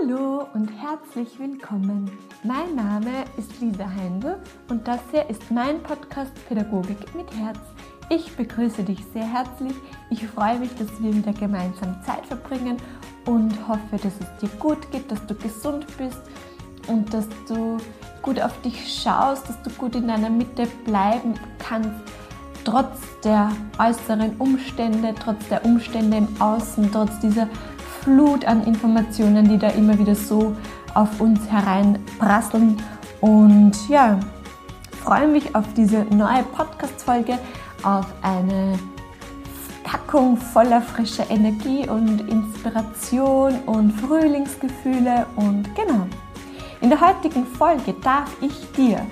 Hallo und herzlich willkommen. Mein Name ist Lisa Heindl und das hier ist mein Podcast Pädagogik mit Herz. Ich begrüße dich sehr herzlich. Ich freue mich, dass wir wieder gemeinsam Zeit verbringen und hoffe, dass es dir gut geht, dass du gesund bist und dass du gut auf dich schaust, dass du gut in deiner Mitte bleiben kannst, trotz der äußeren Umstände, trotz der Umstände im Außen, trotz dieser Flut an Informationen, die da immer wieder so auf uns hereinprasseln. Und ja, freue mich auf diese neue Podcast-Folge, auf eine Packung voller frischer Energie und Inspiration und Frühlingsgefühle und genau. In der heutigen Folge darf ich dir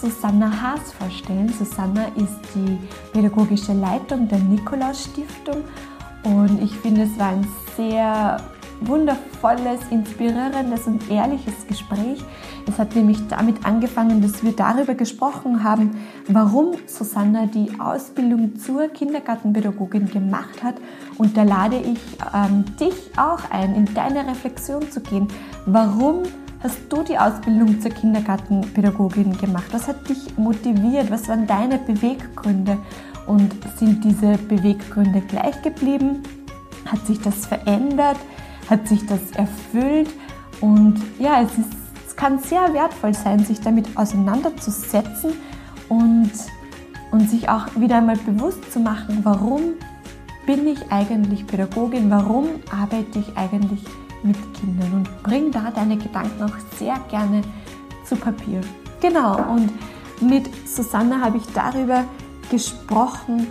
Susanna Haas vorstellen. Susanna ist die pädagogische Leitung der Nikolaus Stiftung und ich finde, es war ein sehr wundervolles, inspirierendes und ehrliches Gespräch. Es hat nämlich damit angefangen, dass wir darüber gesprochen haben, warum Susanna die Ausbildung zur Kindergartenpädagogin gemacht hat. Und da lade ich ähm, dich auch ein, in deine Reflexion zu gehen. Warum hast du die Ausbildung zur Kindergartenpädagogin gemacht? Was hat dich motiviert? Was waren deine Beweggründe? Und sind diese Beweggründe gleich geblieben? Hat sich das verändert? Hat sich das erfüllt? Und ja, es, ist, es kann sehr wertvoll sein, sich damit auseinanderzusetzen und, und sich auch wieder einmal bewusst zu machen, warum bin ich eigentlich Pädagogin? Warum arbeite ich eigentlich mit Kindern? Und bring da deine Gedanken auch sehr gerne zu Papier. Genau, und mit Susanne habe ich darüber gesprochen,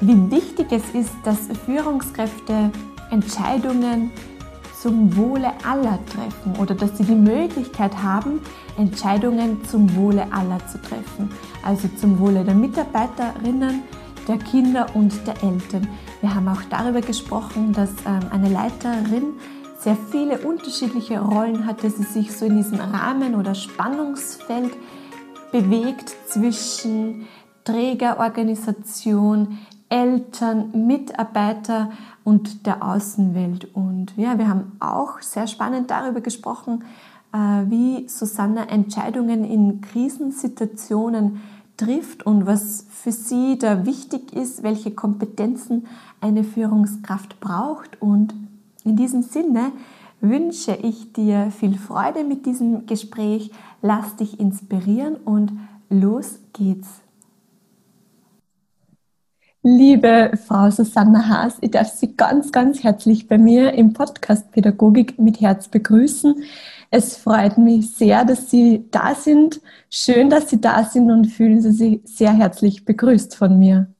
wie wichtig es ist, dass Führungskräfte Entscheidungen zum Wohle aller treffen oder dass sie die Möglichkeit haben, Entscheidungen zum Wohle aller zu treffen. Also zum Wohle der Mitarbeiterinnen, der Kinder und der Eltern. Wir haben auch darüber gesprochen, dass ähm, eine Leiterin sehr viele unterschiedliche Rollen hat, dass sie sich so in diesem Rahmen oder Spannungsfeld bewegt zwischen Trägerorganisation, Eltern, Mitarbeiter und der Außenwelt. Und ja, wir haben auch sehr spannend darüber gesprochen, äh, wie Susanna Entscheidungen in Krisensituationen trifft und was für sie da wichtig ist, welche Kompetenzen eine Führungskraft braucht. Und in diesem Sinne wünsche ich dir viel Freude mit diesem Gespräch. Lass dich inspirieren und los geht's. Liebe Frau Susanna Haas, ich darf Sie ganz, ganz herzlich bei mir im Podcast Pädagogik mit Herz begrüßen. Es freut mich sehr, dass Sie da sind. Schön, dass Sie da sind und fühlen Sie sich sehr herzlich begrüßt von mir.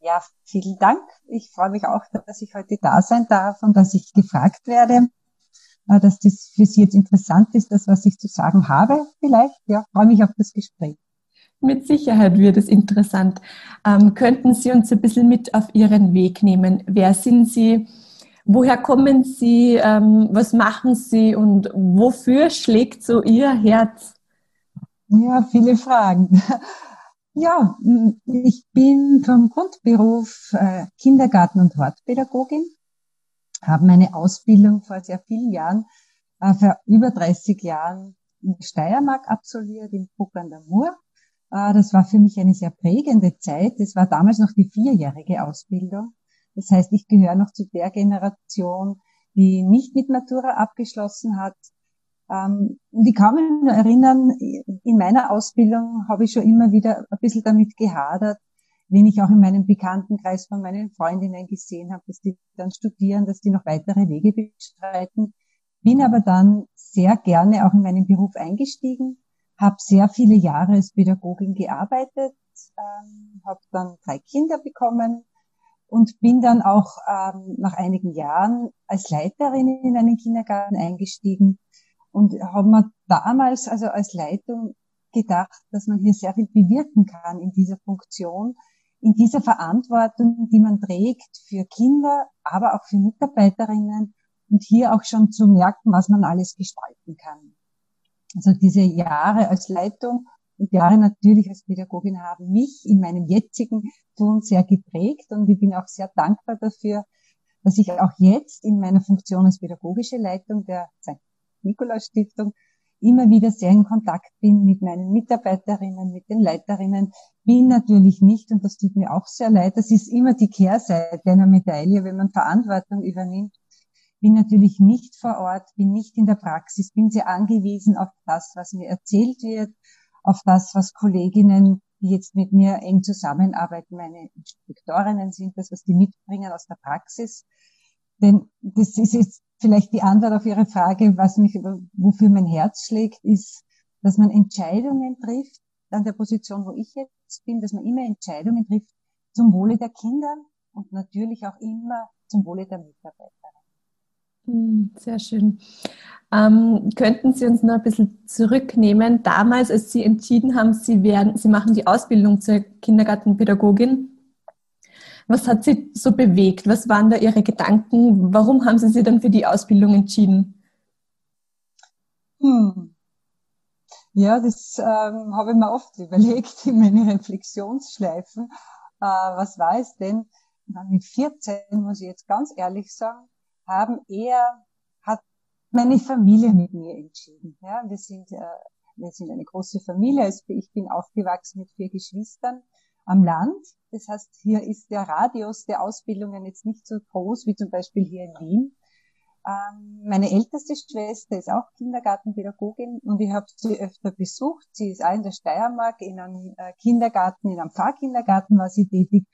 Ja, vielen Dank. Ich freue mich auch, dass ich heute da sein darf und dass ich gefragt werde, äh, dass das für Sie jetzt interessant ist, das, was ich zu sagen habe. Vielleicht, ja, freue mich auf das Gespräch. Mit Sicherheit wird es interessant. Ähm, könnten Sie uns ein bisschen mit auf Ihren Weg nehmen? Wer sind Sie? Woher kommen Sie? Ähm, was machen Sie? Und wofür schlägt so Ihr Herz? Ja, viele Fragen. Ja, ich bin vom Grundberuf äh, Kindergarten- und Hortpädagogin, habe meine Ausbildung vor sehr vielen Jahren, äh, vor über 30 Jahren in Steiermark absolviert, in Bruck an der Mur das war für mich eine sehr prägende Zeit. Das war damals noch die vierjährige Ausbildung. Das heißt, ich gehöre noch zu der Generation, die nicht mit Matura abgeschlossen hat. Ähm, und ich kann mich nur erinnern, in meiner Ausbildung habe ich schon immer wieder ein bisschen damit gehadert, wenn ich auch in meinem Bekanntenkreis von meinen Freundinnen gesehen habe, dass die dann studieren, dass die noch weitere Wege bestreiten. Bin aber dann sehr gerne auch in meinen Beruf eingestiegen habe sehr viele Jahre als Pädagogin gearbeitet, ähm, habe dann drei Kinder bekommen und bin dann auch ähm, nach einigen Jahren als Leiterin in einen Kindergarten eingestiegen und habe mir damals also als Leitung gedacht, dass man hier sehr viel bewirken kann in dieser Funktion, in dieser Verantwortung, die man trägt für Kinder, aber auch für Mitarbeiterinnen und hier auch schon zu merken, was man alles gestalten kann. Also diese Jahre als Leitung und Jahre natürlich als Pädagogin haben mich in meinem jetzigen Tun sehr geprägt und ich bin auch sehr dankbar dafür, dass ich auch jetzt in meiner Funktion als pädagogische Leitung der St. Nikolaus Stiftung immer wieder sehr in Kontakt bin mit meinen Mitarbeiterinnen, mit den Leiterinnen, bin natürlich nicht, und das tut mir auch sehr leid, das ist immer die Kehrseite einer Medaille, wenn man Verantwortung übernimmt, bin natürlich nicht vor Ort, bin nicht in der Praxis, bin sehr angewiesen auf das, was mir erzählt wird, auf das, was Kolleginnen, die jetzt mit mir eng zusammenarbeiten, meine Inspektorinnen sind, das, was die mitbringen aus der Praxis. Denn das ist jetzt vielleicht die Antwort auf Ihre Frage, was mich, wofür mein Herz schlägt, ist, dass man Entscheidungen trifft, an der Position, wo ich jetzt bin, dass man immer Entscheidungen trifft zum Wohle der Kinder und natürlich auch immer zum Wohle der Mitarbeiter. Hm, sehr schön. Ähm, könnten Sie uns noch ein bisschen zurücknehmen? Damals, als Sie entschieden haben, Sie werden, Sie machen die Ausbildung zur Kindergartenpädagogin. Was hat Sie so bewegt? Was waren da Ihre Gedanken? Warum haben Sie sich dann für die Ausbildung entschieden? Hm. Ja, das ähm, habe ich mir oft überlegt in meinen Reflexionsschleifen. Äh, was war es denn? Mit 14, muss ich jetzt ganz ehrlich sagen, haben eher, hat meine Familie mit mir entschieden. Ja, wir sind, äh, wir sind eine große Familie. Also ich bin aufgewachsen mit vier Geschwistern am Land. Das heißt, hier ist der Radius der Ausbildungen jetzt nicht so groß wie zum Beispiel hier in Wien. Ähm, meine älteste Schwester ist auch Kindergartenpädagogin und ich habe sie öfter besucht. Sie ist auch in der Steiermark in einem äh, Kindergarten, in einem Pfarrkindergarten war sie tätig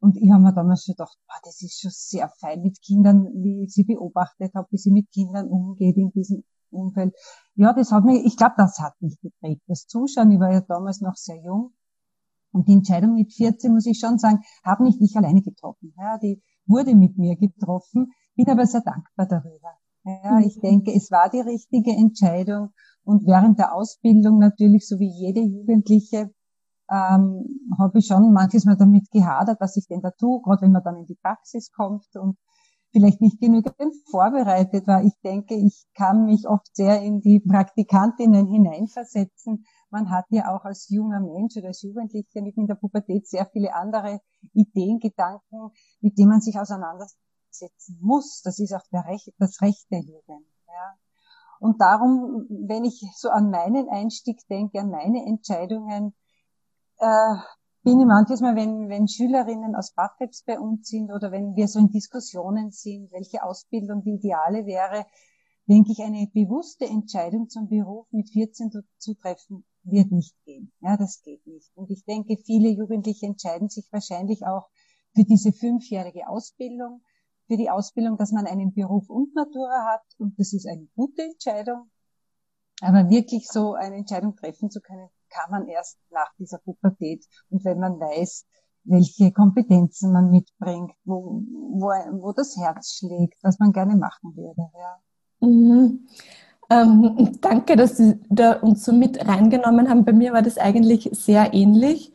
und ich habe mir damals schon gedacht, boah, das ist schon sehr fein mit Kindern, wie ich sie beobachtet habe, wie sie mit Kindern umgeht in diesem Umfeld. Ja, das hat mich, ich glaube, das hat mich geprägt. Das Zuschauen, ich war ja damals noch sehr jung. Und die Entscheidung mit 14, muss ich schon sagen, habe nicht ich alleine getroffen. Ja, die wurde mit mir getroffen, bin aber sehr dankbar darüber. Ja, ich mhm. denke, es war die richtige Entscheidung. Und während der Ausbildung natürlich, so wie jede Jugendliche, ähm, habe ich schon manches Mal damit gehadert, was ich denn da tue, gerade wenn man dann in die Praxis kommt und vielleicht nicht genügend vorbereitet war. Ich denke, ich kann mich oft sehr in die Praktikantinnen hineinversetzen. Man hat ja auch als junger Mensch oder als Jugendlicher mitten in der Pubertät sehr viele andere Ideen, Gedanken, mit denen man sich auseinandersetzen muss. Das ist auch Recht, das Recht der Jugend. Ja. Und darum, wenn ich so an meinen Einstieg denke, an meine Entscheidungen, äh, bin ich manches Mal, wenn, wenn Schülerinnen aus Bafebs bei uns sind oder wenn wir so in Diskussionen sind, welche Ausbildung die ideale wäre, denke ich, eine bewusste Entscheidung zum Beruf mit 14 zu, treffen, wird nicht gehen. Ja, das geht nicht. Und ich denke, viele Jugendliche entscheiden sich wahrscheinlich auch für diese fünfjährige Ausbildung, für die Ausbildung, dass man einen Beruf und Matura hat. Und das ist eine gute Entscheidung. Aber wirklich so eine Entscheidung treffen zu können, kann man erst nach dieser Pubertät und wenn man weiß, welche Kompetenzen man mitbringt, wo, wo, wo das Herz schlägt, was man gerne machen würde. Ja. Mhm. Ähm, danke, dass Sie da uns so mit reingenommen haben. Bei mir war das eigentlich sehr ähnlich.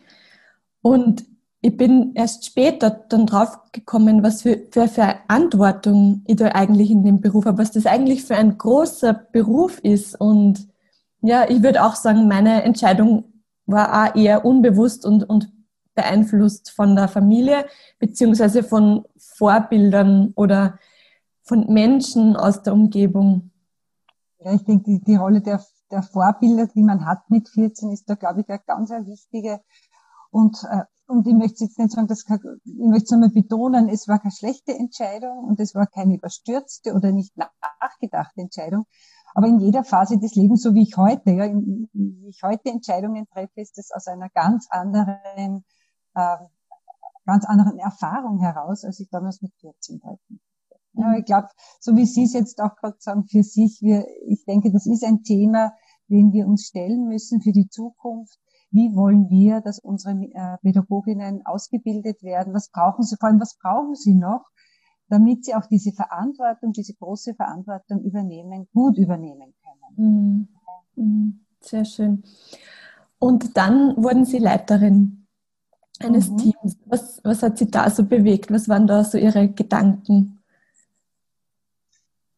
Und ich bin erst später dann drauf gekommen, was für, für Verantwortung ich da eigentlich in dem Beruf habe, was das eigentlich für ein großer Beruf ist und ja, ich würde auch sagen, meine Entscheidung war auch eher unbewusst und, und beeinflusst von der Familie beziehungsweise von Vorbildern oder von Menschen aus der Umgebung. Ja, ich denke, die, die Rolle der, der Vorbilder, die man hat mit 14, ist da, glaube ich, eine ganz eine wichtige. Und, äh, und ich möchte jetzt nicht sagen, dass, ich möchte es nochmal betonen, es war keine schlechte Entscheidung und es war keine überstürzte oder nicht nachgedachte Entscheidung. Aber in jeder Phase des Lebens, so wie ich heute, ja, wie ich heute Entscheidungen treffe, ist es aus einer ganz anderen, äh, ganz anderen Erfahrung heraus, als ich damals mit 14 treffen. Ja, ich glaube, so wie Sie es jetzt auch gerade sagen, für sich, wir, ich denke, das ist ein Thema, den wir uns stellen müssen für die Zukunft. Wie wollen wir, dass unsere äh, Pädagoginnen ausgebildet werden? Was brauchen sie? Vor allem, was brauchen sie noch? Damit sie auch diese Verantwortung, diese große Verantwortung übernehmen, gut übernehmen können. Mhm. Mhm. Sehr schön. Und dann wurden Sie Leiterin eines mhm. Teams. Was, was hat Sie da so bewegt? Was waren da so Ihre Gedanken?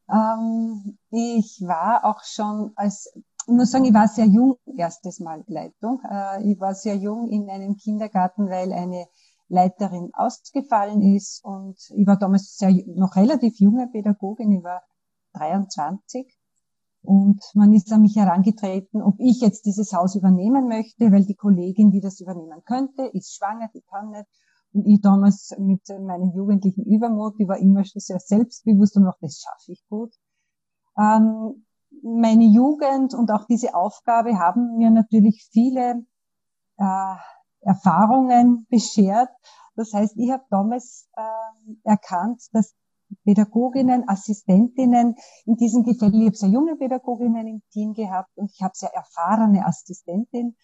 Ähm, ich war auch schon als, ich muss sagen, ich war sehr jung erstes Mal Leitung. Äh, ich war sehr jung in einem Kindergarten, weil eine Leiterin ausgefallen ist. Und ich war damals sehr, noch relativ junge Pädagogin, ich war 23. Und man ist an mich herangetreten, ob ich jetzt dieses Haus übernehmen möchte, weil die Kollegin, die das übernehmen könnte, ist schwanger, die kann nicht. Und ich damals mit meinem jugendlichen Übermut, die war immer schon sehr selbstbewusst und auch das schaffe ich gut. Ähm, meine Jugend und auch diese Aufgabe haben mir natürlich viele äh, Erfahrungen beschert. Das heißt, ich habe damals äh, erkannt, dass Pädagoginnen, Assistentinnen in diesem Gefälle, ich habe sehr junge Pädagoginnen im Team gehabt und ich habe sehr erfahrene Assistentinnen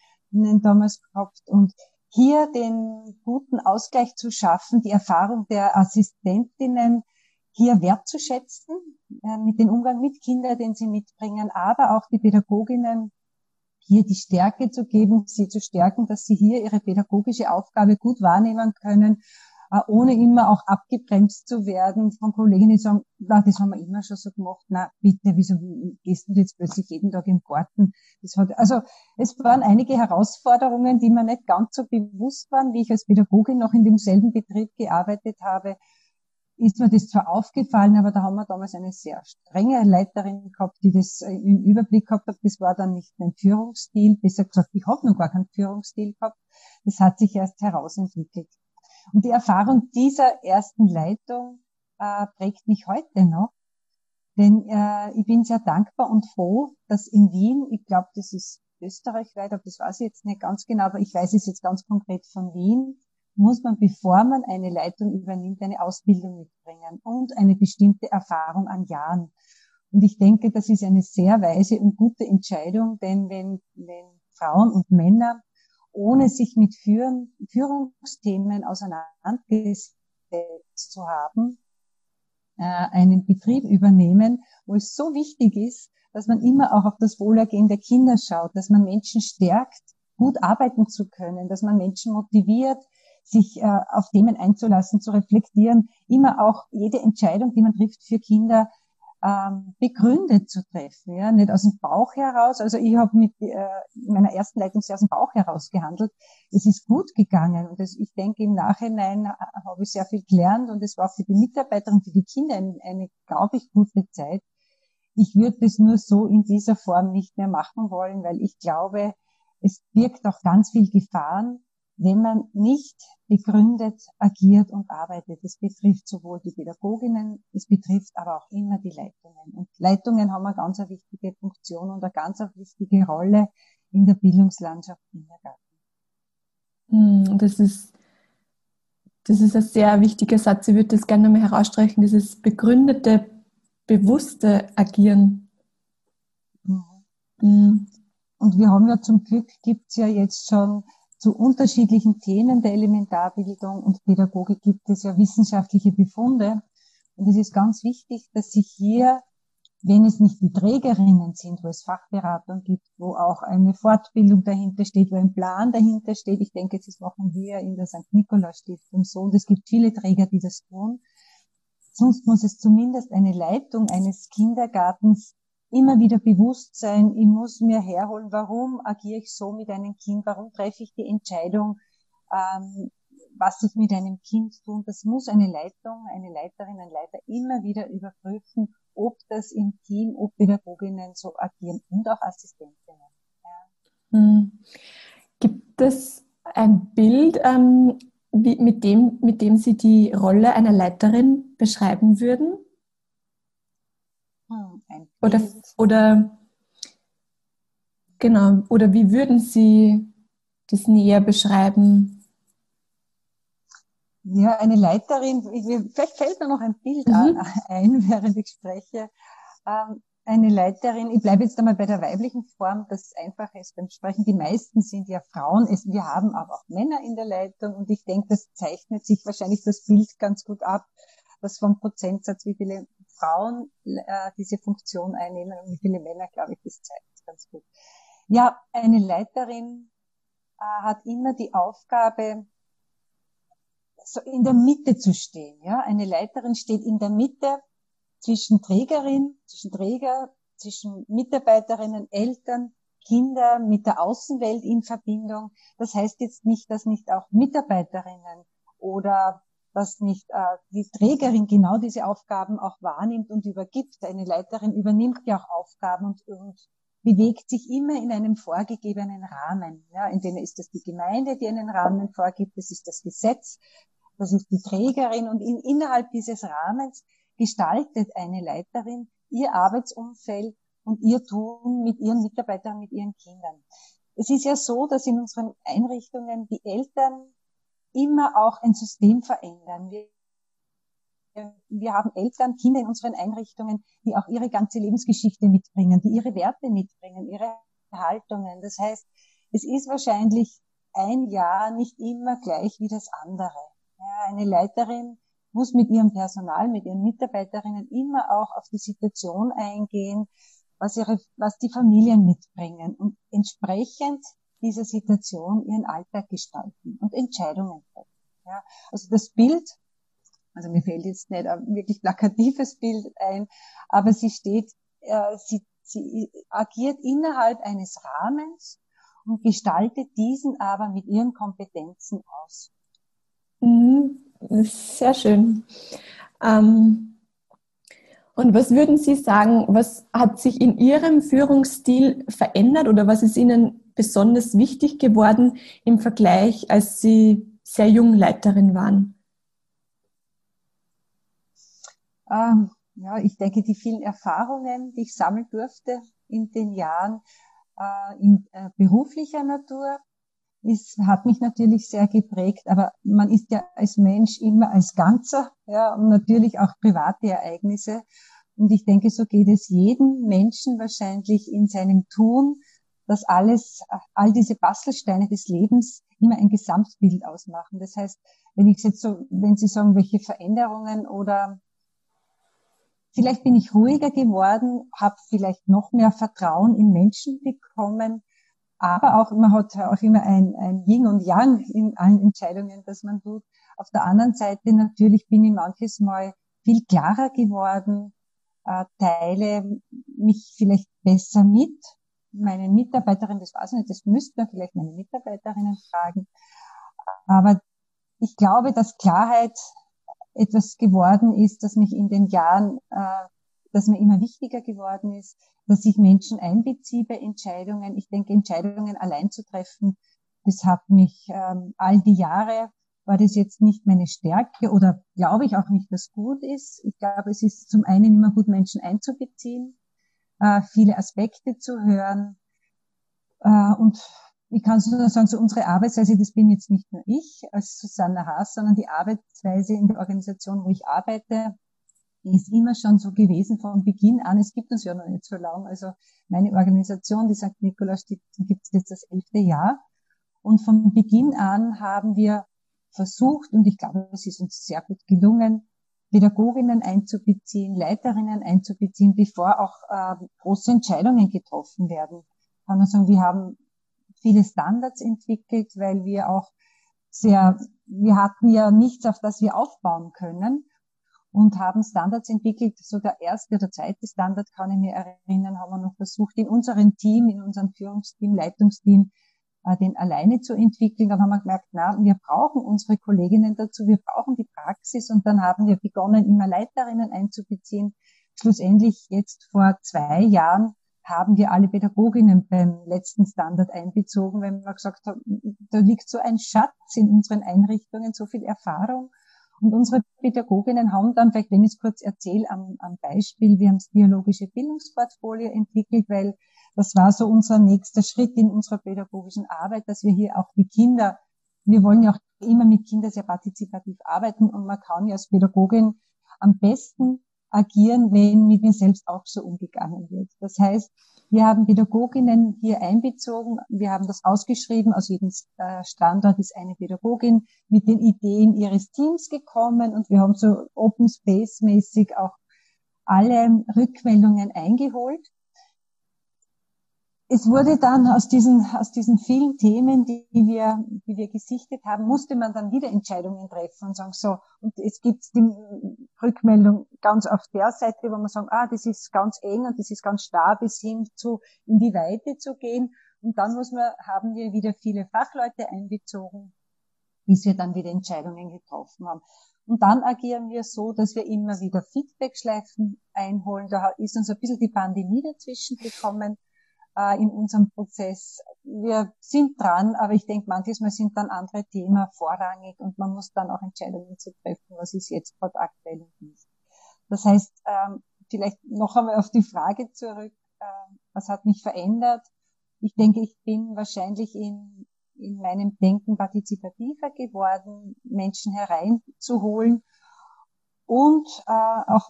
damals gehabt und hier den guten Ausgleich zu schaffen, die Erfahrung der Assistentinnen hier wertzuschätzen, äh, mit dem Umgang mit Kindern, den sie mitbringen, aber auch die Pädagoginnen hier die Stärke zu geben, sie zu stärken, dass sie hier ihre pädagogische Aufgabe gut wahrnehmen können, äh, ohne immer auch abgebremst zu werden von Kolleginnen, die sagen, na, das haben wir immer schon so gemacht, na, bitte, wieso gehst du jetzt plötzlich jeden Tag im Garten? Das hat, also, es waren einige Herausforderungen, die mir nicht ganz so bewusst waren, wie ich als Pädagogin noch in demselben Betrieb gearbeitet habe ist mir das zwar aufgefallen, aber da haben wir damals eine sehr strenge Leiterin gehabt, die das äh, im Überblick gehabt hat. Das war dann nicht mein Führungsstil. Besser gesagt, ich habe noch gar keinen Führungsstil gehabt. Das hat sich erst herausentwickelt. Und die Erfahrung dieser ersten Leitung äh, prägt mich heute noch. Denn äh, ich bin sehr dankbar und froh, dass in Wien, ich glaube, das ist österreichweit, aber das weiß ich jetzt nicht ganz genau, aber ich weiß es jetzt ganz konkret von Wien, muss man, bevor man eine Leitung übernimmt, eine Ausbildung mitbringen und eine bestimmte Erfahrung an Jahren. Und ich denke, das ist eine sehr weise und gute Entscheidung, denn wenn, wenn Frauen und Männer ohne sich mit Führen, Führungsthemen auseinandergesetzt zu haben, äh, einen Betrieb übernehmen, wo es so wichtig ist, dass man immer auch auf das Wohlergehen der Kinder schaut, dass man Menschen stärkt, gut arbeiten zu können, dass man Menschen motiviert, sich äh, auf Themen einzulassen, zu reflektieren, immer auch jede Entscheidung, die man trifft für Kinder, ähm, begründet zu treffen, ja, nicht aus dem Bauch heraus. Also ich habe mit äh, meiner ersten Leitung sehr aus dem Bauch heraus gehandelt. Es ist gut gegangen und das, ich denke im Nachhinein äh, habe ich sehr viel gelernt und es war für die Mitarbeiter und für die Kinder eine, eine glaube ich, gute Zeit. Ich würde das nur so in dieser Form nicht mehr machen wollen, weil ich glaube, es birgt auch ganz viel Gefahren, wenn man nicht begründet agiert und arbeitet. Das betrifft sowohl die Pädagoginnen, es betrifft aber auch immer die Leitungen. Und Leitungen haben eine ganz wichtige Funktion und eine ganz wichtige Rolle in der Bildungslandschaft Kindergarten. Hm, das ist, das ist ein sehr wichtiger Satz. Ich würde das gerne nochmal herausstreichen, dieses begründete, bewusste Agieren. Mhm. Mhm. Und wir haben ja zum Glück, gibt's ja jetzt schon zu unterschiedlichen Themen der Elementarbildung und Pädagogik gibt es ja wissenschaftliche Befunde. Und es ist ganz wichtig, dass sich hier, wenn es nicht die Trägerinnen sind, wo es Fachberatung gibt, wo auch eine Fortbildung dahinter steht, wo ein Plan dahinter steht. Ich denke, das machen wir in der St. Nikolaus Stiftung so. Und es gibt viele Träger, die das tun. Sonst muss es zumindest eine Leitung eines Kindergartens immer wieder bewusst sein, ich muss mir herholen, warum agiere ich so mit einem Kind, warum treffe ich die Entscheidung, ähm, was ich mit einem Kind tun. Das muss eine Leitung, eine Leiterin, ein Leiter immer wieder überprüfen, ob das im Team, ob Pädagoginnen so agieren und auch Assistentinnen. Ja. Hm. Gibt es ein Bild, ähm, wie, mit, dem, mit dem Sie die Rolle einer Leiterin beschreiben würden? Hm, oder, oder genau, oder wie würden Sie das näher beschreiben? Ja, eine Leiterin, vielleicht fällt mir noch ein Bild mhm. ein, während ich spreche. Ähm, eine Leiterin, ich bleibe jetzt einmal bei der weiblichen Form, das Einfache ist beim Sprechen, die meisten sind ja Frauen, wir haben aber auch Männer in der Leitung und ich denke, das zeichnet sich wahrscheinlich das Bild ganz gut ab, was vom Prozentsatz, wie viele Frauen äh, diese Funktion einnehmen und wie viele Männer, glaube ich, das zeigt ganz gut. Ja, eine Leiterin äh, hat immer die Aufgabe, so in der Mitte zu stehen. Ja, eine Leiterin steht in der Mitte zwischen Trägerin, zwischen Träger, zwischen Mitarbeiterinnen, Eltern, Kinder mit der Außenwelt in Verbindung. Das heißt jetzt nicht, dass nicht auch Mitarbeiterinnen oder dass nicht äh, die Trägerin genau diese Aufgaben auch wahrnimmt und übergibt. Eine Leiterin übernimmt ja auch Aufgaben und, und bewegt sich immer in einem vorgegebenen Rahmen. Ja, entweder ist das die Gemeinde, die einen Rahmen vorgibt, das ist das Gesetz, das ist die Trägerin und in, innerhalb dieses Rahmens gestaltet eine Leiterin ihr Arbeitsumfeld und ihr Tun mit ihren Mitarbeitern, mit ihren Kindern. Es ist ja so, dass in unseren Einrichtungen die Eltern immer auch ein System verändern. Wir, wir haben Eltern, Kinder in unseren Einrichtungen, die auch ihre ganze Lebensgeschichte mitbringen, die ihre Werte mitbringen, ihre Haltungen. Das heißt, es ist wahrscheinlich ein Jahr nicht immer gleich wie das andere. Ja, eine Leiterin muss mit ihrem Personal, mit ihren Mitarbeiterinnen immer auch auf die Situation eingehen, was ihre, was die Familien mitbringen und entsprechend dieser Situation ihren Alltag gestalten und Entscheidungen treffen. Ja, also das Bild, also mir fällt jetzt nicht ein wirklich plakatives Bild ein, aber sie steht, äh, sie, sie agiert innerhalb eines Rahmens und gestaltet diesen aber mit ihren Kompetenzen aus. Mhm, sehr schön. Ähm, und was würden Sie sagen, was hat sich in Ihrem Führungsstil verändert oder was ist Ihnen besonders wichtig geworden im Vergleich, als Sie sehr jung Leiterin waren? Ähm, ja, ich denke, die vielen Erfahrungen, die ich sammeln durfte in den Jahren äh, in äh, beruflicher Natur, ist, hat mich natürlich sehr geprägt, aber man ist ja als Mensch immer als Ganzer, ja, und natürlich auch private Ereignisse. Und ich denke, so geht es jedem Menschen wahrscheinlich in seinem Tun, dass alles, all diese Bastelsteine des Lebens immer ein Gesamtbild ausmachen. Das heißt, wenn ich jetzt so, wenn Sie sagen, welche Veränderungen oder vielleicht bin ich ruhiger geworden, habe vielleicht noch mehr Vertrauen in Menschen bekommen, aber auch man hat auch immer ein, ein Yin und Yang in allen Entscheidungen, dass man tut. Auf der anderen Seite natürlich bin ich manches Mal viel klarer geworden, äh, teile mich vielleicht besser mit, meine Mitarbeiterin, das weiß ich nicht, das müsste man vielleicht meine Mitarbeiterinnen fragen. Aber ich glaube, dass Klarheit etwas geworden ist, das mich in den Jahren, äh, dass mir immer wichtiger geworden ist, dass ich Menschen einbeziehe bei Entscheidungen. Ich denke, Entscheidungen allein zu treffen, das hat mich ähm, all die Jahre, war das jetzt nicht meine Stärke oder glaube ich auch nicht, dass gut ist. Ich glaube, es ist zum einen immer gut, Menschen einzubeziehen äh, viele Aspekte zu hören. Äh, und ich kann nur sagen, so unsere Arbeitsweise, das bin jetzt nicht nur ich als Susanna Haas, sondern die Arbeitsweise in der Organisation, wo ich arbeite, ist immer schon so gewesen von Beginn an. Es gibt uns ja noch nicht so lang. Also meine Organisation, die St. Nikolaus Stiftung, gibt es jetzt das elfte Jahr. Und von Beginn an haben wir versucht, und ich glaube, es ist uns sehr gut gelungen, Pädagoginnen einzubeziehen, Leiterinnen einzubeziehen, bevor auch äh, große Entscheidungen getroffen werden. Kann man sagen, wir haben viele Standards entwickelt, weil wir auch sehr, wir hatten ja nichts, auf das wir aufbauen können und haben Standards entwickelt. So der erste oder zweite Standard kann ich mir erinnern, haben wir noch versucht, in unserem Team, in unserem Führungsteam, Leitungsteam den alleine zu entwickeln. Dann haben wir gemerkt, na, wir brauchen unsere Kolleginnen dazu, wir brauchen die Praxis und dann haben wir begonnen, immer Leiterinnen einzubeziehen. Schlussendlich jetzt vor zwei Jahren haben wir alle Pädagoginnen beim letzten Standard einbezogen, weil wir gesagt haben, da liegt so ein Schatz in unseren Einrichtungen, so viel Erfahrung. Und unsere Pädagoginnen haben dann, vielleicht wenn ich es kurz erzähle, am, am Beispiel, wir haben das dialogische Bildungsportfolio entwickelt, weil das war so unser nächster Schritt in unserer pädagogischen Arbeit, dass wir hier auch die Kinder, wir wollen ja auch immer mit Kindern sehr partizipativ arbeiten und man kann ja als Pädagogin am besten agieren, wenn mit mir selbst auch so umgegangen wird. Das heißt, wir haben Pädagoginnen hier einbezogen. Wir haben das ausgeschrieben. Aus jedem äh, Standort ist eine Pädagogin mit den Ideen ihres Teams gekommen und wir haben so Open Space mäßig auch alle Rückmeldungen eingeholt es wurde dann aus diesen, aus diesen vielen Themen, die wir, die wir gesichtet haben, musste man dann wieder Entscheidungen treffen und sagen, so, und es gibt die Rückmeldung ganz auf der Seite, wo man sagen, ah, das ist ganz eng und das ist ganz starr bis hin zu, in die Weite zu gehen. Und dann muss man, haben wir wieder viele Fachleute einbezogen. bis wir dann wieder Entscheidungen getroffen haben. Und dann agieren wir so, dass wir immer wieder Feedbackschleifen einholen. Da ist uns ein bisschen die Pandemie dazwischen gekommen äh, in unserem Prozess. Wir sind dran, aber ich denke, manches Mal sind dann andere Themen vorrangig und man muss dann auch Entscheidungen zu treffen, was ist jetzt gerade aktuell und nicht. Das heißt, ähm, vielleicht noch einmal auf die Frage zurück, äh, was hat mich verändert? Ich denke, ich bin wahrscheinlich in in meinem Denken partizipativer geworden, Menschen hereinzuholen und äh, auch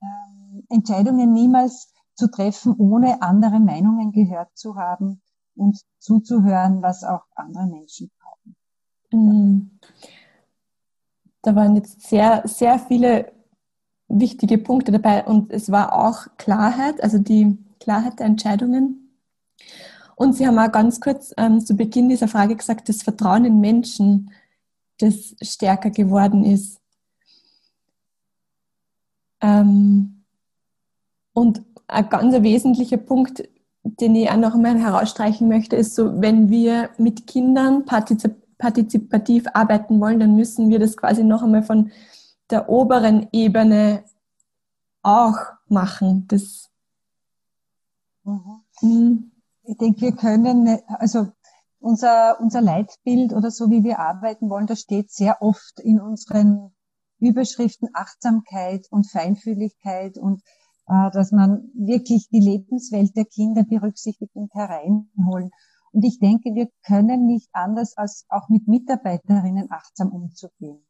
äh, Entscheidungen niemals zu treffen, ohne andere Meinungen gehört zu haben und zuzuhören, was auch andere Menschen brauchen. Mhm. Da waren jetzt sehr, sehr viele wichtige Punkte dabei und es war auch Klarheit, also die Klarheit der Entscheidungen und Sie haben auch ganz kurz ähm, zu Beginn dieser Frage gesagt, das Vertrauen in Menschen, das stärker geworden ist. Ähm, und ein ganz wesentlicher Punkt, den ich auch noch einmal herausstreichen möchte, ist so, wenn wir mit Kindern partizipativ arbeiten wollen, dann müssen wir das quasi noch einmal von der oberen Ebene auch machen. Das, mhm. mhm ich denke, wir können, also unser, unser Leitbild oder so, wie wir arbeiten wollen, das steht sehr oft in unseren Überschriften Achtsamkeit und Feinfühligkeit und dass man wirklich die Lebenswelt der Kinder berücksichtigt und hereinholen. Und ich denke, wir können nicht anders als auch mit Mitarbeiterinnen achtsam umzugehen.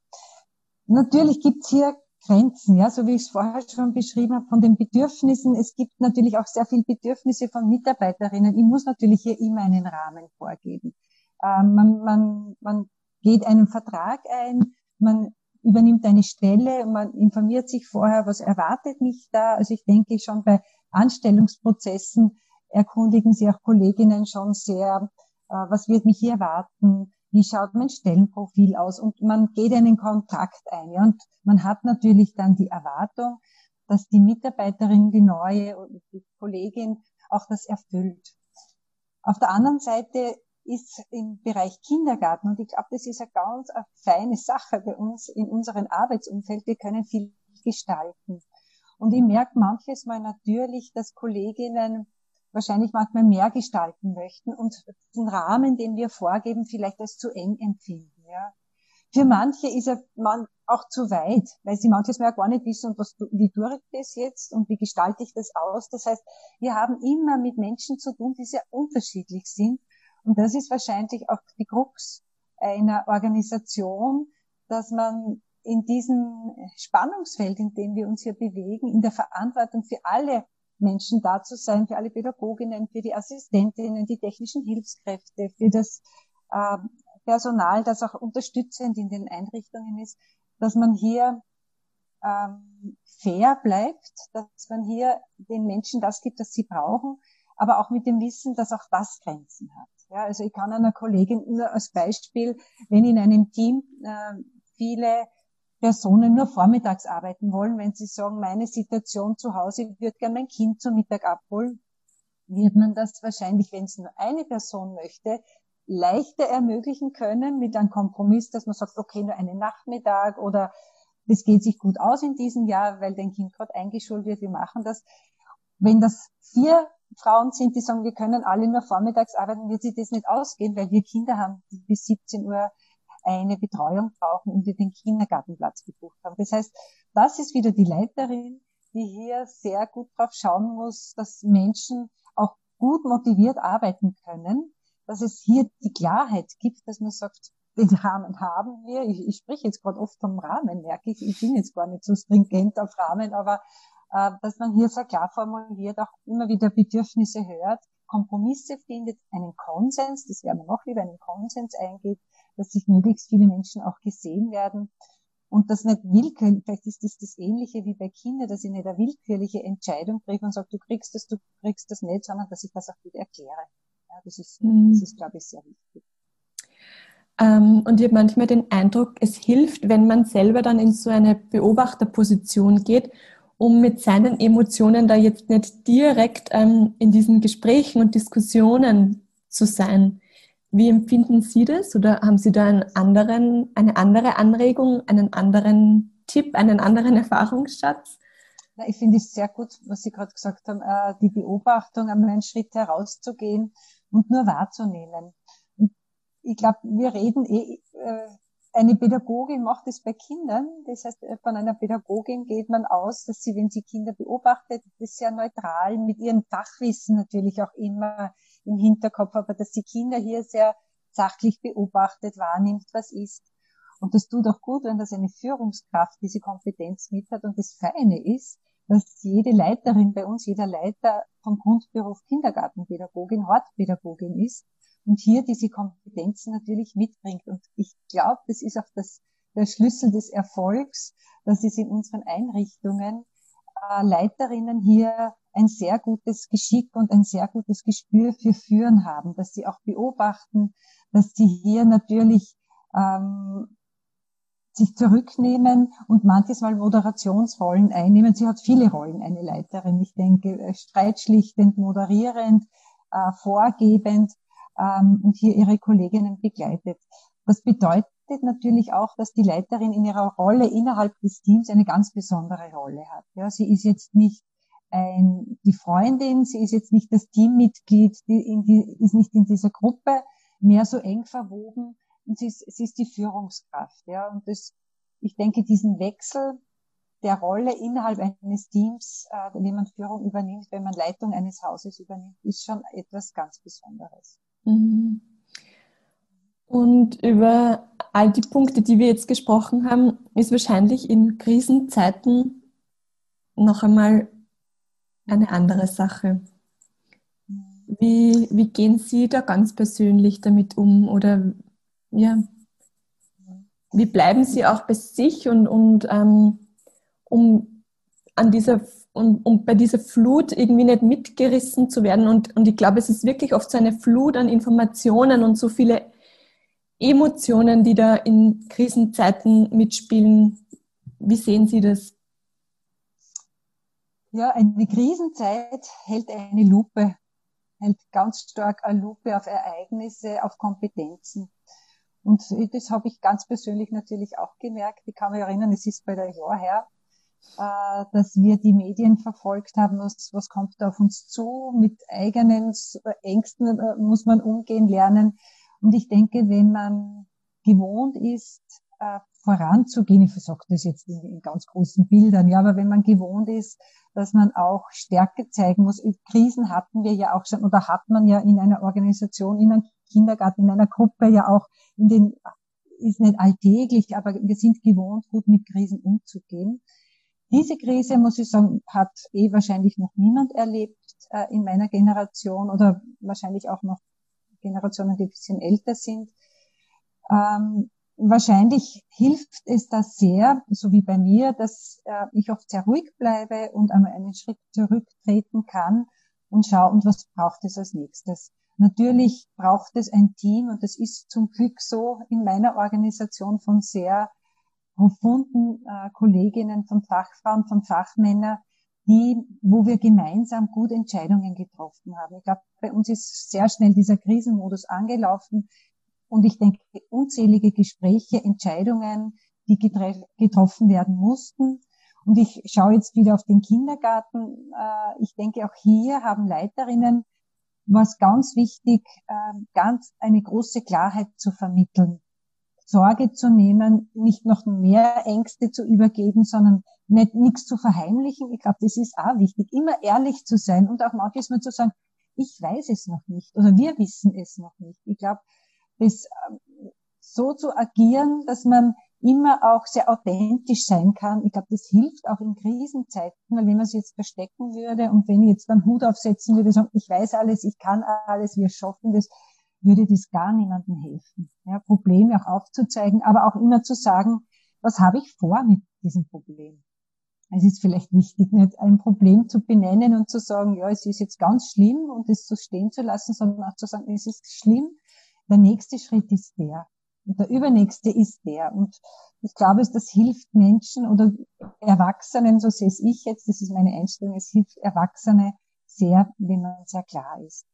Natürlich gibt's hier Grenzen, ja, so wie ich es vorher schon beschrieben habe, von den Bedürfnissen. Es gibt natürlich auch sehr viele Bedürfnisse von Mitarbeiterinnen. Ich muss natürlich hier immer einen Rahmen vorgeben. Ähm, man, man, man geht einen Vertrag ein, man übernimmt eine Stelle, man informiert sich vorher, was erwartet mich da. Also ich denke schon bei Anstellungsprozessen erkundigen sich auch Kolleginnen schon sehr, äh, was wird mich hier erwarten, wie schaut mein Stellenprofil aus und man geht einen Kontakt ein. Ja, und man hat natürlich dann die Erwartung, dass die Mitarbeiterin, die neue die Kollegin auch das erfüllt. Auf der anderen Seite ist im Bereich Kindergarten, und ich glaube, das ist eine ganz eine feine Sache bei uns in unserem Arbeitsumfeld, wir können viel gestalten. Und ich merke manches Mal natürlich, dass Kolleginnen wahrscheinlich manchmal mehr gestalten möchten und den Rahmen, den wir vorgeben, vielleicht als zu eng empfinden. Ja. Für manche ist er man auch zu weit, weil sie manches Mal gar nicht wissen, was, wie tue ich das jetzt und wie gestalte ich das aus. Das heißt, wir haben immer mit Menschen zu tun, die sehr unterschiedlich sind. Und das ist wahrscheinlich auch die Krux einer Organisation, dass man in diesem Spannungsfeld, in dem wir uns hier bewegen, in der Verantwortung für alle Menschen da zu sein, für alle Pädagoginnen, für die Assistentinnen, die technischen Hilfskräfte, für das äh, Personal, das auch unterstützend in den Einrichtungen ist, dass man hier ähm, fair bleibt, dass man hier den Menschen das gibt, was sie brauchen, aber auch mit dem Wissen, dass auch das Grenzen hat. Ja, also ich kann einer Kollegin nur als Beispiel, wenn in einem Team äh, viele Personen nur vormittags arbeiten wollen, wenn sie sagen, meine Situation zu Hause, ich würde gerne mein Kind zum Mittag abholen, wird man das wahrscheinlich, wenn es nur eine Person möchte, leichter ermöglichen können mit einem Kompromiss, dass man sagt, okay, nur einen Nachmittag oder das geht sich gut aus in diesem Jahr, weil dein Kind gerade eingeschult wird, wir machen das. Wenn das vier Frauen sind, die sagen, wir können alle nur vormittags arbeiten, wird sich das nicht ausgehen, weil wir Kinder haben, die bis 17 Uhr eine Betreuung brauchen und die den Kindergartenplatz gebucht haben. Das heißt, das ist wieder die Leiterin, die hier sehr gut drauf schauen muss, dass Menschen auch gut motiviert arbeiten können, dass es hier die Klarheit gibt, dass man sagt, den Rahmen haben wir. Ich, ich spreche jetzt gerade oft vom Rahmen, merke ich. Ich bin jetzt gar nicht so stringent auf Rahmen, aber dass man hier sehr klar formuliert, auch immer wieder Bedürfnisse hört, Kompromisse findet, einen Konsens, das wäre mir noch lieber, einen Konsens eingeht, dass sich möglichst viele Menschen auch gesehen werden und das nicht willkürlich, vielleicht ist das das Ähnliche wie bei Kindern, dass ich nicht eine willkürliche Entscheidung treffe und sage, du kriegst das, du kriegst das nicht, sondern dass ich das auch gut erkläre. Ja, das ist, mhm. das ist, glaube ich, sehr wichtig. Ähm, und ich habe manchmal den Eindruck, es hilft, wenn man selber dann in so eine Beobachterposition geht, um mit seinen Emotionen da jetzt nicht direkt ähm, in diesen Gesprächen und Diskussionen zu sein Wie empfinden Sie das? Oder haben Sie da einen anderen, eine andere Anregung, einen anderen Tipp, einen anderen Erfahrungsschatz? Ich finde es sehr gut, was Sie gerade gesagt haben, äh, die Beobachtung, einmal einen Schritt herauszugehen und nur wahrzunehmen. ich glaube, wir reden eh, äh, eine Pädagogin macht es bei Kindern. Das heißt, von einer Pädagogin geht man aus, dass sie, wenn sie Kinder beobachtet, das sehr neutral mit ihrem Fachwissen natürlich auch immer im Hinterkopf, aber dass die Kinder hier sehr sachlich beobachtet, wahrnimmt, was ist. Und das tut auch gut, wenn das eine Führungskraft diese Kompetenz mit hat. Und das Feine ist, dass jede Leiterin bei uns, jeder Leiter vom Grundberuf Kindergartenpädagogin, Hortpädagogin ist und hier diese Kompetenzen natürlich mitbringt. Und ich glaube, das ist auch das, der Schlüssel des Erfolgs, dass es in unseren Einrichtungen äh, Leiterinnen hier ein sehr gutes Geschick und ein sehr gutes Gespür für Führen haben, dass sie auch beobachten, dass sie hier natürlich ähm, sich zurücknehmen und manches Mal Moderationsrollen einnehmen. Sie hat viele Rollen, eine Leiterin. Ich denke, äh, streitschlichtend, moderierend, äh, vorgebend ähm, und hier ihre Kolleginnen begleitet. Das bedeutet natürlich auch, dass die Leiterin in ihrer Rolle innerhalb des Teams eine ganz besondere Rolle hat. Ja, sie ist jetzt nicht ein, die Freundin, sie ist jetzt nicht das Teammitglied, die, in die ist nicht in dieser Gruppe mehr so eng verwoben und sie ist, sie ist die Führungskraft. Ja, und das, ich denke, diesen Wechsel der Rolle innerhalb eines Teams, äh, wenn man Führung übernimmt, wenn man Leitung eines Hauses übernimmt, ist schon etwas ganz Besonderes. Mhm. Und über all die Punkte, die wir jetzt gesprochen haben, ist wahrscheinlich in Krisenzeiten noch einmal eine andere Sache. Wie, wie gehen Sie da ganz persönlich damit um? Oder ja, wie bleiben Sie auch bei sich und, und ähm, um an dieser und um bei dieser Flut irgendwie nicht mitgerissen zu werden. Und, und ich glaube, es ist wirklich oft so eine Flut an Informationen und so viele Emotionen, die da in Krisenzeiten mitspielen. Wie sehen Sie das? Ja, eine Krisenzeit hält eine Lupe, hält ganz stark eine Lupe auf Ereignisse, auf Kompetenzen. Und das habe ich ganz persönlich natürlich auch gemerkt. Ich kann mich erinnern, es ist bei der Jahr her, äh, dass wir die Medien verfolgt haben, was, was kommt da auf uns zu, mit eigenen Ängsten äh, muss man umgehen lernen. Und ich denke, wenn man gewohnt ist, äh, voranzugehen, ich sage das jetzt in, in, ganz großen Bildern, ja, aber wenn man gewohnt ist, dass man auch Stärke zeigen muss. Krisen hatten wir ja auch schon oder hat man ja in einer Organisation, in einem Kindergarten, in einer Gruppe ja auch in den, ist nicht alltäglich, aber wir sind gewohnt, gut mit Krisen umzugehen. Diese Krise, muss ich sagen, hat eh wahrscheinlich noch niemand erlebt äh, in meiner Generation oder wahrscheinlich auch noch Generationen, die ein bisschen älter sind. Ähm, wahrscheinlich hilft es da sehr, so wie bei mir, dass äh, ich oft sehr ruhig bleibe und einmal einen Schritt zurücktreten kann und schaue, und was braucht es als nächstes. Natürlich braucht es ein Team und das ist zum Glück so in meiner Organisation von sehr profunden äh, Kolleginnen, von Fachfrauen, von Fachmännern, die, wo wir gemeinsam gut Entscheidungen getroffen haben. Ich glaube, bei uns ist sehr schnell dieser Krisenmodus angelaufen und ich denke, unzählige Gespräche, Entscheidungen, die getroffen werden mussten. Und ich schaue jetzt wieder auf den Kindergarten. Äh, ich denke, auch hier haben Leiterinnen was ganz wichtig, äh, ganz eine große Klarheit zu vermitteln. Sorge zu nehmen, nicht noch mehr Ängste zu übergeben, sondern nicht nichts zu verheimlichen. Ich glaube, das ist auch wichtig, immer ehrlich zu sein und auch manchmal zu sagen, ich weiß es noch nicht oder wir wissen es noch nicht. Ich glaube, das ähm, so zu agieren, dass man immer auch sehr authentisch sein kann. Ich glaube, das hilft auch in Krisenzeiten, weil wenn man sich jetzt verstecken würde und wenn ich jetzt dann Hut aufsetzen würde, sagen, ich weiß alles, ich kann alles, wir schaffen das, würde das gar niemandem helfen. Ja, Probleme auch aufzuzeigen, aber auch immer zu sagen, was habe ich vor mit diesem Problem? Es ist vielleicht wichtig, nicht ein Problem zu benennen und zu sagen, ja, es ist jetzt ganz schlimm und es so stehen zu lassen, sondern auch zu sagen, es ist schlimm. Der nächste Schritt ist der. Und der übernächste ist der. Und ich glaube, das hilft Menschen oder Erwachsenen, so sehe es ich jetzt, das ist meine Einstellung, es hilft Erwachsene sehr, wenn man sehr klar ist.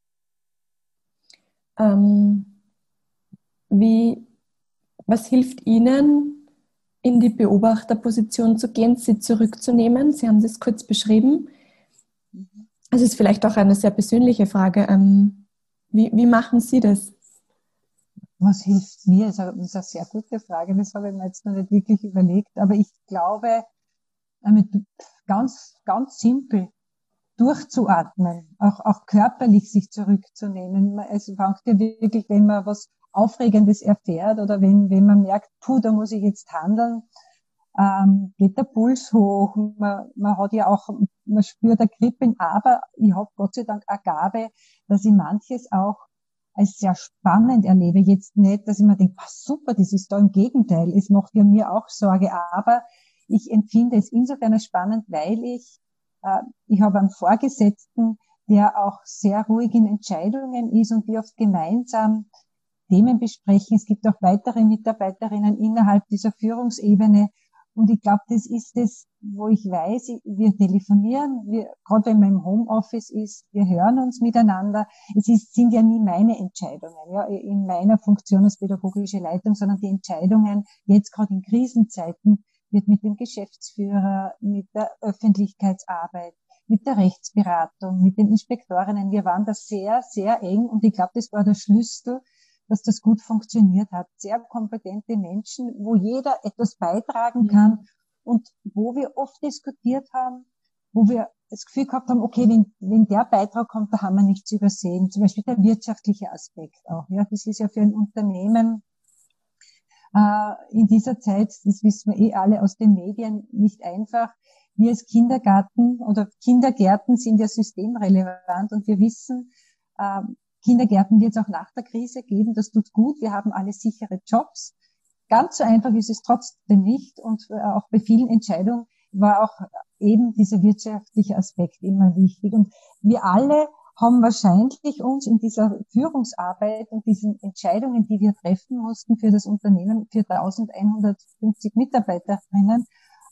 Ähm, wie, was hilft Ihnen, in die Beobachterposition zu gehen, sie zurückzunehmen? Sie haben das kurz beschrieben. Es ist vielleicht auch eine sehr persönliche Frage. Ähm, wie, wie machen Sie das? Was hilft mir? Das ist eine sehr gute Frage. Das habe ich mir jetzt noch nicht wirklich überlegt. Aber ich glaube, ganz, ganz simpel durchzuatmen, auch, auch körperlich sich zurückzunehmen. Es fängt ja wirklich, wenn man was Aufregendes erfährt oder wenn, wenn man merkt, puh, da muss ich jetzt handeln, ähm, geht der Puls hoch. Man, man hat ja auch, man spürt ein Kribbeln, aber ich habe Gott sei Dank eine Gabe, dass ich manches auch als sehr spannend erlebe. Jetzt nicht, dass ich mir denke, ah, super, das ist da im Gegenteil. Es macht ja mir auch Sorge, aber ich empfinde es insofern spannend, weil ich, ich habe einen Vorgesetzten, der auch sehr ruhig in Entscheidungen ist und wir oft gemeinsam Themen besprechen. Es gibt auch weitere Mitarbeiterinnen innerhalb dieser Führungsebene. Und ich glaube, das ist es, wo ich weiß, wir telefonieren, wir, gerade wenn man im Homeoffice ist, wir hören uns miteinander. Es ist, sind ja nie meine Entscheidungen, ja, in meiner Funktion als pädagogische Leitung, sondern die Entscheidungen jetzt gerade in Krisenzeiten wird mit dem Geschäftsführer, mit der Öffentlichkeitsarbeit, mit der Rechtsberatung, mit den Inspektorinnen. Wir waren da sehr, sehr eng und ich glaube, das war der Schlüssel, dass das gut funktioniert hat. Sehr kompetente Menschen, wo jeder etwas beitragen mhm. kann und wo wir oft diskutiert haben, wo wir das Gefühl gehabt haben, okay, wenn, wenn der Beitrag kommt, da haben wir nichts übersehen. Zum Beispiel der wirtschaftliche Aspekt auch. Ja, das ist ja für ein Unternehmen in dieser Zeit, das wissen wir eh alle aus den Medien, nicht einfach. Wir als Kindergarten oder Kindergärten sind ja systemrelevant und wir wissen, äh, Kindergärten wird es auch nach der Krise geben. Das tut gut. Wir haben alle sichere Jobs. Ganz so einfach ist es trotzdem nicht. Und äh, auch bei vielen Entscheidungen war auch eben dieser wirtschaftliche Aspekt immer wichtig. Und wir alle haben wahrscheinlich uns in dieser Führungsarbeit und diesen Entscheidungen, die wir treffen mussten für das Unternehmen, für 1150 Mitarbeiterinnen,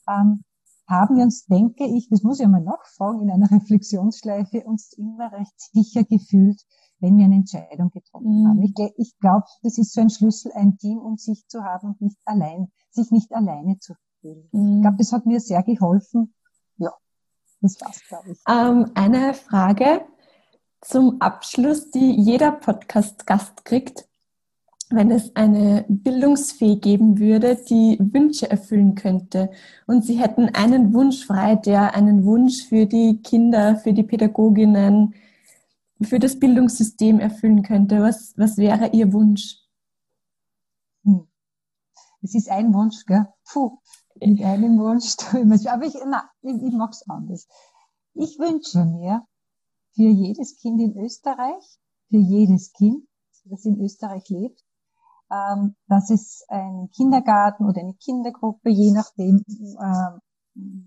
ähm, haben wir uns, denke ich, das muss ich einmal nachfragen, in einer Reflexionsschleife uns immer recht sicher gefühlt, wenn wir eine Entscheidung getroffen mhm. haben. Ich, ich glaube, das ist so ein Schlüssel, ein Team um sich zu haben und nicht allein, sich nicht alleine zu fühlen. Mhm. Ich glaube, das hat mir sehr geholfen. Ja, das war's, glaube ich. Ähm, eine Frage zum Abschluss, die jeder Podcast-Gast kriegt. Wenn es eine Bildungsfee geben würde, die Wünsche erfüllen könnte und Sie hätten einen Wunsch frei, der einen Wunsch für die Kinder, für die Pädagoginnen, für das Bildungssystem erfüllen könnte, was, was wäre Ihr Wunsch? Hm. Es ist ein Wunsch, gell? Puh, mit einem Wunsch. Aber ich, na, ich, ich mache es anders. Ich wünsche mir für jedes Kind in Österreich, für jedes Kind, das in Österreich lebt, ähm, dass es einen Kindergarten oder eine Kindergruppe, je nachdem, äh,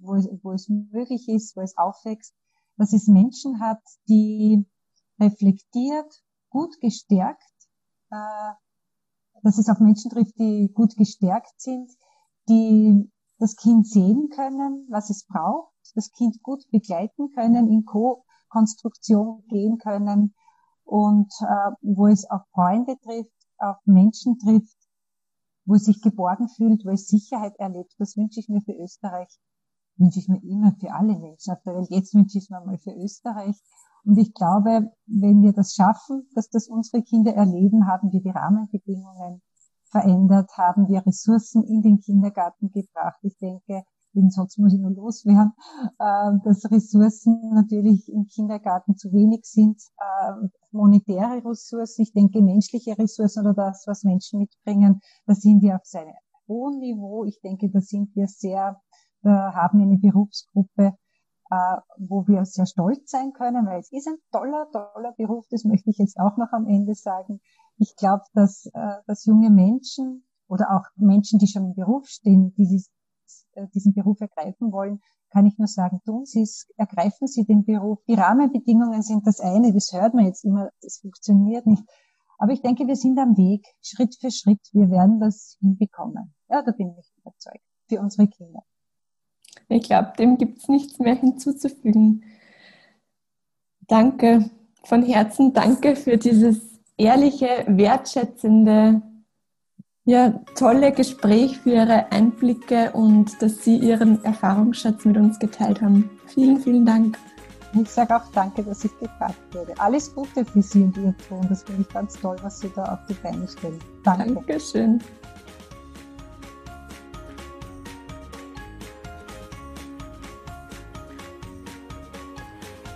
wo, es, wo es möglich ist, wo es aufwächst, dass es Menschen hat, die reflektiert, gut gestärkt, äh, dass es auf Menschen trifft, die gut gestärkt sind, die das Kind sehen können, was es braucht, das Kind gut begleiten können, in Co-Konstruktion gehen können und äh, wo es auf Freunde trifft, auf Menschen trifft, wo es sich geborgen fühlt, wo es Sicherheit erlebt. Das wünsche ich mir für Österreich, wünsche ich mir immer für alle Menschen auf der Welt. Jetzt wünsche ich es mir mal für Österreich. Und ich glaube, wenn wir das schaffen, dass das unsere Kinder erleben, haben wir die Rahmenbedingungen verändert, haben wir Ressourcen in den Kindergarten gebracht. Ich denke, den sonst muss ich nur loswerden, äh, dass Ressourcen natürlich im Kindergarten zu wenig sind, äh, monetäre Ressourcen, ich denke menschliche Ressourcen oder das, was Menschen mitbringen, da sind wir auf seinem hohen Niveau. Ich denke, da sind wir sehr, da haben wir eine Berufsgruppe, äh, wo wir sehr stolz sein können, weil es ist ein toller, toller Beruf, das möchte ich jetzt auch noch am Ende sagen. Ich glaube, dass, äh, dass junge Menschen oder auch Menschen, die schon im Beruf stehen, die diesen Beruf ergreifen wollen, kann ich nur sagen, tun Sie es, ergreifen Sie den Beruf. Die Rahmenbedingungen sind das eine, das hört man jetzt immer, das funktioniert nicht. Aber ich denke, wir sind am Weg, Schritt für Schritt. Wir werden das hinbekommen. Ja, da bin ich überzeugt. Für unsere Kinder. Ich glaube, dem gibt es nichts mehr hinzuzufügen. Danke von Herzen, danke für dieses ehrliche, wertschätzende Ja, tolle Gespräch für Ihre Einblicke und dass Sie Ihren Erfahrungsschatz mit uns geteilt haben. Vielen, vielen Dank. Ich sage auch danke, dass ich gefragt wurde. Alles Gute für Sie und Ihr Ton. Das finde ich ganz toll, was Sie da auf die Beine stellen. Danke. Dankeschön.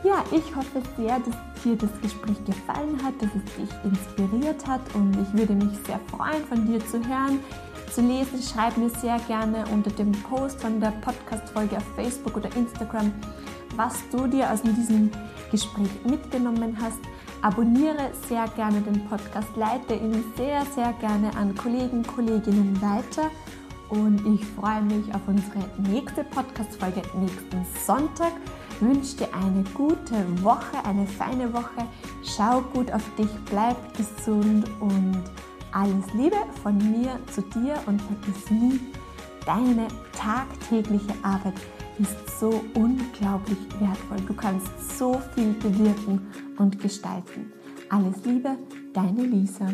Ja, ich hoffe sehr, dass dir das Gespräch gefallen hat, dass es dich inspiriert hat und ich würde mich sehr freuen, von dir zu hören, zu lesen. Schreib mir sehr gerne unter dem Post von der Podcast-Folge auf Facebook oder Instagram, was du dir aus diesem Gespräch mitgenommen hast. Abonniere sehr gerne den Podcast, leite ihn sehr, sehr gerne an Kollegen, Kolleginnen weiter. Und ich freue mich auf unsere nächste Podcast-Folge nächsten Sonntag wünsche dir eine gute Woche, eine feine Woche. Schau gut auf dich, bleib gesund und alles Liebe von mir zu dir und vergiss nie, deine tagtägliche Arbeit ist so unglaublich wertvoll. Du kannst so viel bewirken und gestalten. Alles Liebe, deine Lisa.